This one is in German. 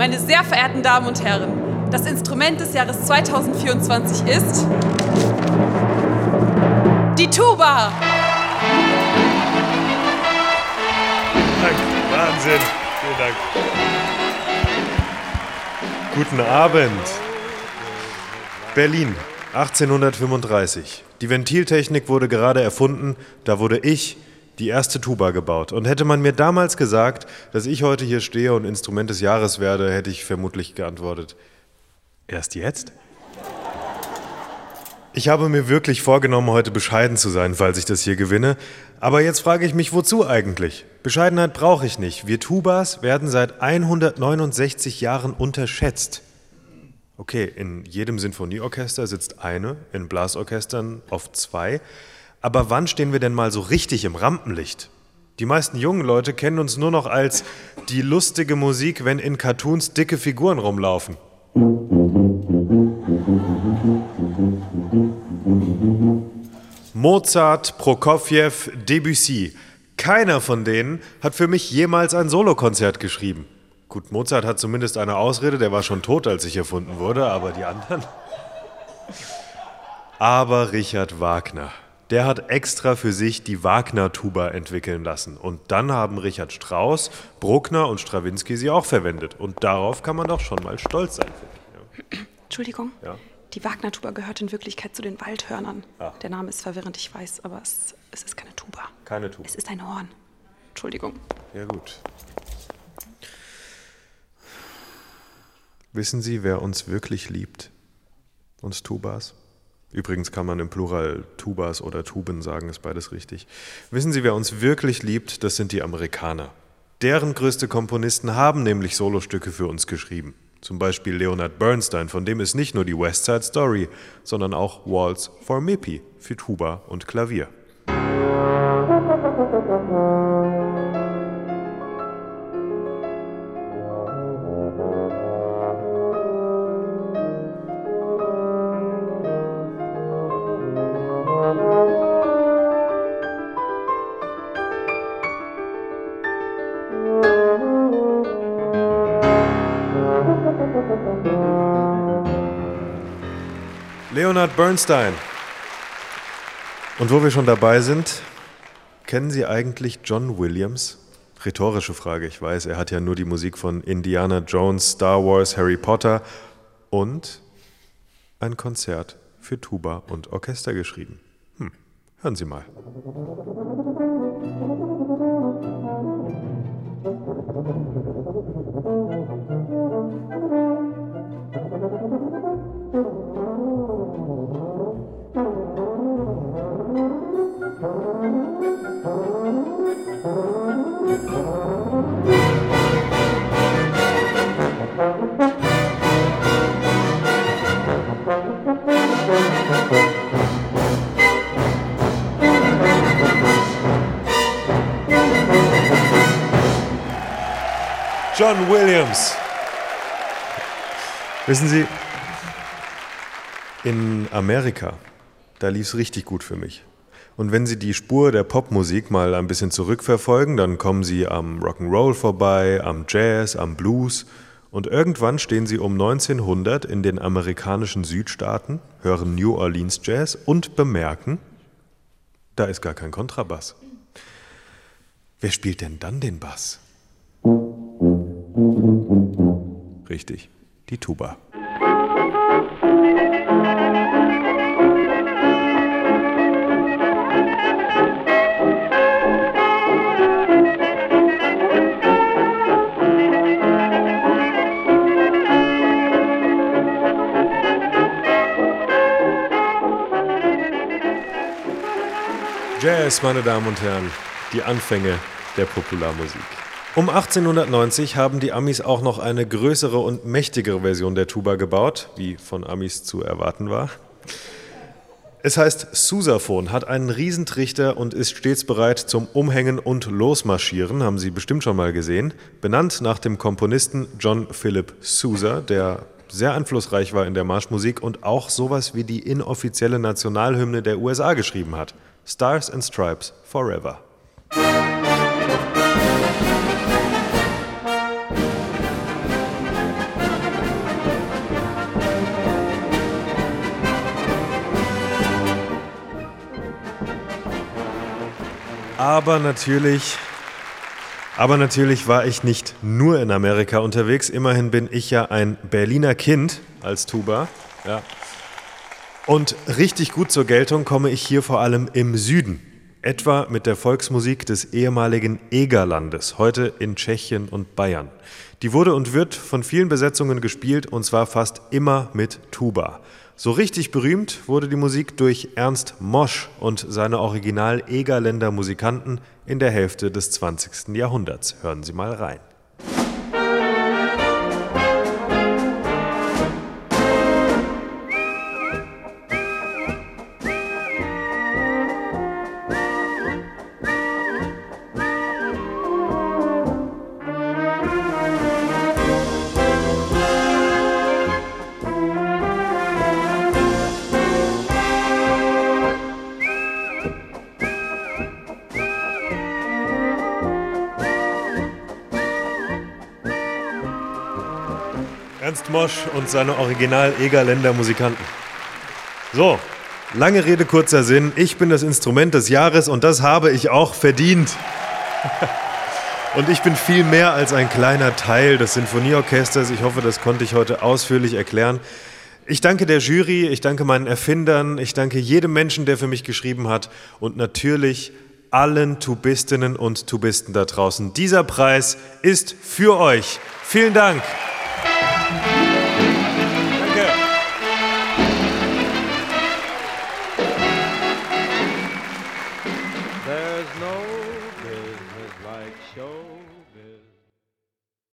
Meine sehr verehrten Damen und Herren, das Instrument des Jahres 2024 ist die Tuba. Dank, Wahnsinn. Vielen Dank. Guten Abend. Berlin, 1835. Die Ventiltechnik wurde gerade erfunden, da wurde ich, die erste Tuba gebaut. Und hätte man mir damals gesagt, dass ich heute hier stehe und Instrument des Jahres werde, hätte ich vermutlich geantwortet, erst jetzt? Ich habe mir wirklich vorgenommen, heute bescheiden zu sein, falls ich das hier gewinne. Aber jetzt frage ich mich, wozu eigentlich? Bescheidenheit brauche ich nicht. Wir Tubas werden seit 169 Jahren unterschätzt. Okay, in jedem Sinfonieorchester sitzt eine, in Blasorchestern oft zwei. Aber wann stehen wir denn mal so richtig im Rampenlicht? Die meisten jungen Leute kennen uns nur noch als die lustige Musik, wenn in Cartoons dicke Figuren rumlaufen. Mozart, Prokofjew, Debussy. Keiner von denen hat für mich jemals ein Solokonzert geschrieben. Gut, Mozart hat zumindest eine Ausrede, der war schon tot, als ich erfunden wurde, aber die anderen. Aber Richard Wagner, der hat extra für sich die Wagner-Tuba entwickeln lassen. Und dann haben Richard Strauss, Bruckner und Strawinski sie auch verwendet. Und darauf kann man doch schon mal stolz sein. Ja. Entschuldigung. Ja. Die Wagner-Tuba gehört in Wirklichkeit zu den Waldhörnern. Ach. Der Name ist verwirrend, ich weiß, aber es, es ist keine Tuba. Keine Tuba. Es ist ein Horn. Entschuldigung. Ja, gut. Wissen Sie, wer uns wirklich liebt? Uns Tubas? Übrigens kann man im Plural Tubas oder Tuben sagen, ist beides richtig. Wissen Sie, wer uns wirklich liebt? Das sind die Amerikaner. Deren größte Komponisten haben nämlich Solostücke für uns geschrieben. Zum Beispiel Leonard Bernstein, von dem ist nicht nur die West Side Story, sondern auch Waltz for Mippy für Tuba und Klavier. Leonard Bernstein. Und wo wir schon dabei sind, kennen Sie eigentlich John Williams? Rhetorische Frage, ich weiß, er hat ja nur die Musik von Indiana Jones, Star Wars, Harry Potter und ein Konzert für Tuba und Orchester geschrieben. Hm, hören Sie mal. John Williams. Wissen Sie, in Amerika, da lief es richtig gut für mich. Und wenn Sie die Spur der Popmusik mal ein bisschen zurückverfolgen, dann kommen Sie am Rock'n'Roll vorbei, am Jazz, am Blues und irgendwann stehen Sie um 1900 in den amerikanischen Südstaaten, hören New Orleans Jazz und bemerken, da ist gar kein Kontrabass. Wer spielt denn dann den Bass? Richtig, die Tuba. Jazz, meine Damen und Herren, die Anfänge der Popularmusik. Um 1890 haben die Amis auch noch eine größere und mächtigere Version der Tuba gebaut, wie von Amis zu erwarten war. Es heißt Sousaphon, hat einen Riesentrichter und ist stets bereit zum Umhängen und Losmarschieren, haben Sie bestimmt schon mal gesehen. Benannt nach dem Komponisten John Philip Sousa, der sehr einflussreich war in der Marschmusik und auch sowas wie die inoffizielle Nationalhymne der USA geschrieben hat. Stars and Stripes Forever. Aber natürlich, aber natürlich war ich nicht nur in Amerika unterwegs. Immerhin bin ich ja ein Berliner Kind als Tuba. Ja. Und richtig gut zur Geltung komme ich hier vor allem im Süden. Etwa mit der Volksmusik des ehemaligen Egerlandes, heute in Tschechien und Bayern. Die wurde und wird von vielen Besetzungen gespielt und zwar fast immer mit Tuba. So richtig berühmt wurde die Musik durch Ernst Mosch und seine Original Egerländer Musikanten in der Hälfte des 20. Jahrhunderts. Hören Sie mal rein. Ernst Mosch und seine Original-Egerländer Musikanten. So, lange Rede, kurzer Sinn. Ich bin das Instrument des Jahres und das habe ich auch verdient. Und ich bin viel mehr als ein kleiner Teil des Sinfonieorchesters. Ich hoffe, das konnte ich heute ausführlich erklären. Ich danke der Jury, ich danke meinen Erfindern, ich danke jedem Menschen, der für mich geschrieben hat und natürlich allen Tubistinnen und Tubisten da draußen. Dieser Preis ist für euch. Vielen Dank.